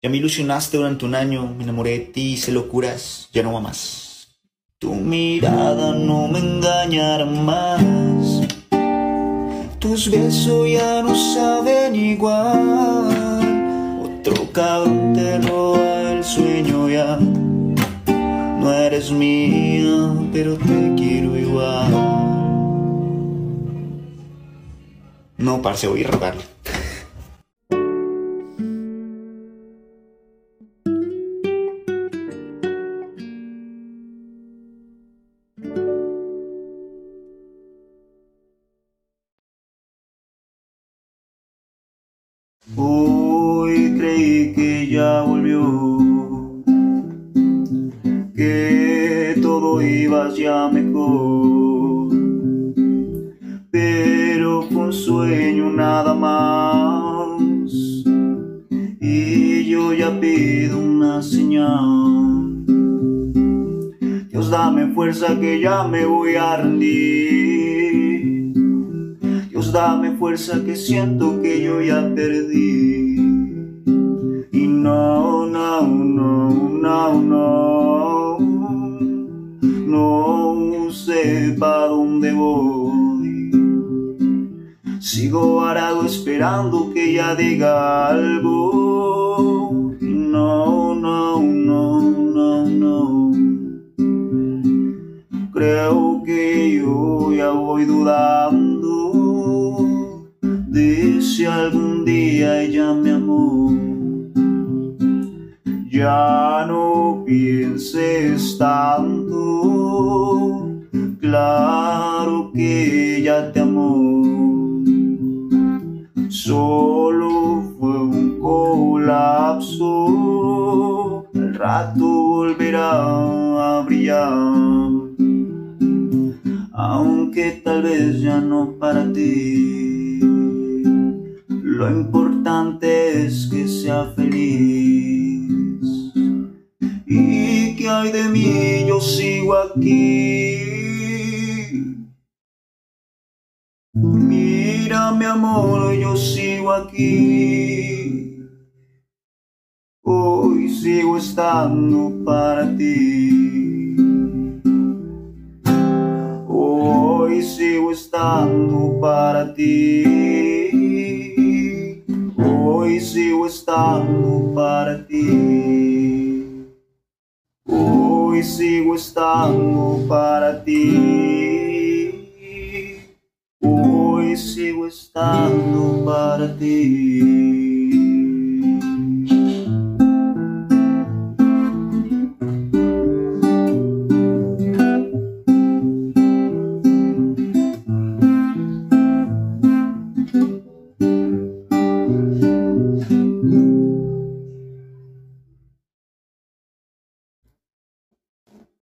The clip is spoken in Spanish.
Ya me ilusionaste durante un año, me enamoré de ti, hice locuras, ya no va más. Tu mirada no me engañará más. Tus besos ya no saben igual. Otro cabrón te roba el sueño ya. No eres mía, pero te quiero igual. No, parce, voy a rogarle. Creí que ya volvió, que todo iba ya mejor, pero fue un sueño nada más. Y yo ya pido una señal. Dios dame fuerza que ya me voy a rendir. Dios dame fuerza que siento que yo ya perdí. Para dónde voy. Sigo varado esperando que ella diga algo. No, no, no, no, no. Creo que yo ya voy dudando de si algún día ella me amó. Ya no pienses tanto, claro que ella te amó. Solo fue un colapso, al rato volverá a brillar aunque tal vez ya no para ti. Lo importante es que sea feliz. Y que hay de mí, yo sigo aquí. Mira mi amor, yo sigo aquí. Hoy sigo estando para ti. Hoy sigo estando para ti. Hoy sigo estando para ti. Hoy sigo estando para ti e sigo estando para ti.